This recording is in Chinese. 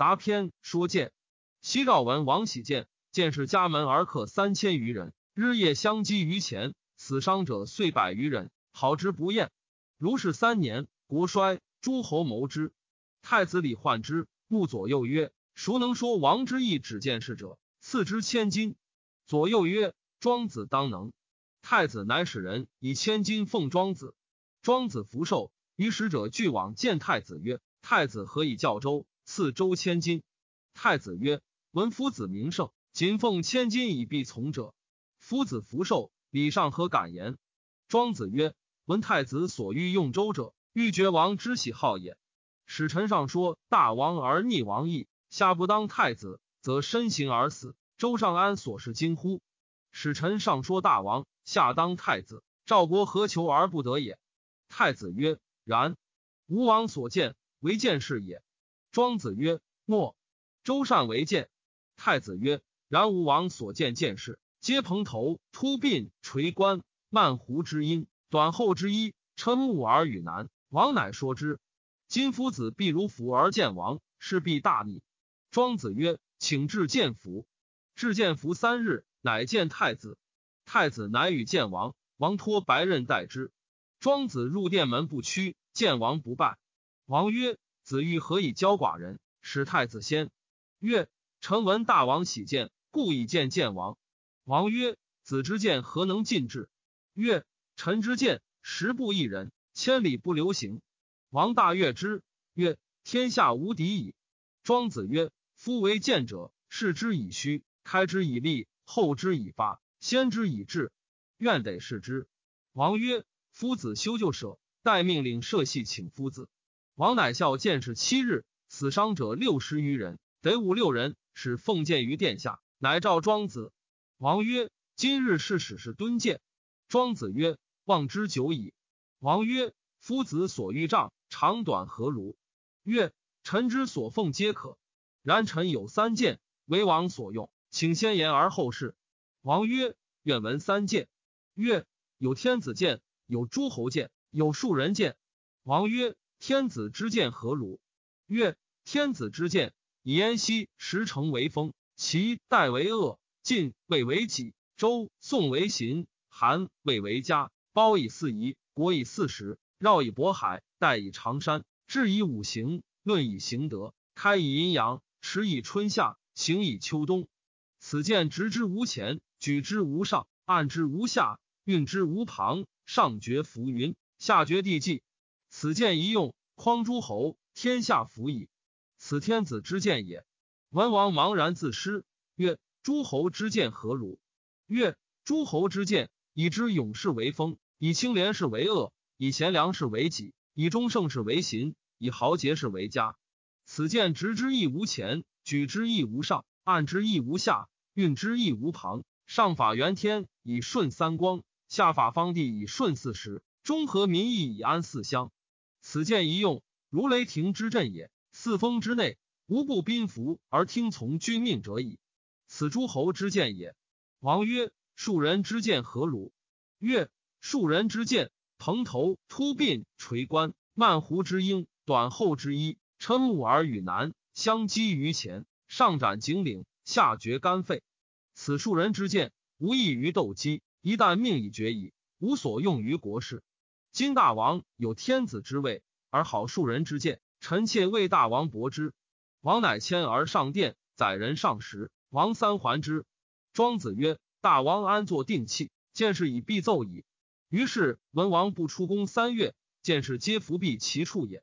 杂篇说见。西赵文王喜见，见是家门而客三千余人，日夜相击于前，死伤者遂百余人，好之不厌。如是三年，国衰，诸侯谋之。太子李患之，目左右曰：“孰能说王之意只见事者？赐之千金。”左右曰：“庄子当能。”太子乃使人以千金奉庄子。庄子福寿，于使者俱往见太子曰：“太子何以教周？赐周千金。”太子曰：“闻夫子名盛，谨奉千金以必从者。夫子福寿，礼上何敢言？”庄子曰：“闻太子所欲用周者，欲绝王之喜好也。使臣上说大王而逆王意，下不当太子，则身行而死。周上安所是惊乎？使臣上说大王，下当太子，赵国何求而不得也？”太子曰：“然。吴王所见唯见是也。”庄子曰：“莫。”周善为见。太子曰：“然吴王所见见事，皆蓬头、秃鬓、垂冠、漫胡之音，短后之衣，称目而与难。王乃说之。今夫子必如服而见王，是必大逆。”庄子曰：“请至见服。”至见服三日，乃见太子。太子乃与见王，王托白刃待之。庄子入殿门不屈，见王不拜。王曰：“子欲何以教寡人？”使太子先。曰：“臣闻大王喜见，故以见见王。”王曰：“子之见何能尽至？”曰：“臣之见，十步一人，千里不留行。”王大悦之，曰：“天下无敌矣。”庄子曰：“夫为见者，视之以虚，开之以利，后之以发，先之以治，愿得视之。”王曰：“夫子修旧舍，待命令社戏请夫子。”王乃孝见是七日，死伤者六十余人。得五六人，使奉见于殿下，乃召庄子。王曰：“今日是使是敦谏。”庄子曰：“望之久矣。”王曰：“夫子所欲杖长短何如？”曰：“臣之所奉皆可。然臣有三谏，为王所用，请先言而后事。”王曰：“愿闻三谏。”曰：“有天子谏，有诸侯谏，有庶人谏。”王曰：“天子之剑何如？”曰：“天子之剑。”以燕西十城为封，齐代为恶，晋魏为己，周宋为秦，韩魏为家，包以四夷，国以四时，绕以渤海，代以长山，治以五行，论以行德，开以阴阳，持以春夏，行以秋冬。此见直之无前，举之无上，按之无下，运之无旁，上绝浮云，下绝地际。此剑一用，匡诸侯，天下服矣。此天子之剑也。文王茫然自失，曰：“诸侯之剑何如？”曰：“诸侯之剑，以知勇士为锋，以清廉士为恶，以贤良士为己，以忠圣士为行，以豪杰士为家。此剑直之亦无前，举之亦无上，按之亦无下，运之亦无旁。上法元天，以顺三光；下法方地，以顺四时；中和民意，以安四乡。此剑一用，如雷霆之震也。”四封之内，无不宾服而听从君命者矣。此诸侯之见也。王曰：“庶人之见何如？”曰：“庶人之见，蓬头、秃鬓、垂冠、漫胡之缨，短后之衣，瞠目而与难，相击于前，上斩颈领，下绝肝肺。此庶人之见，无异于斗鸡。一旦命已决矣，无所用于国事。今大王有天子之位，而好庶人之见。”臣妾为大王博之，王乃迁而上殿，载人上食。王三还之。庄子曰：“大王安坐定气？见事以必奏矣。”于是文王不出宫三月，见事皆伏避其处也。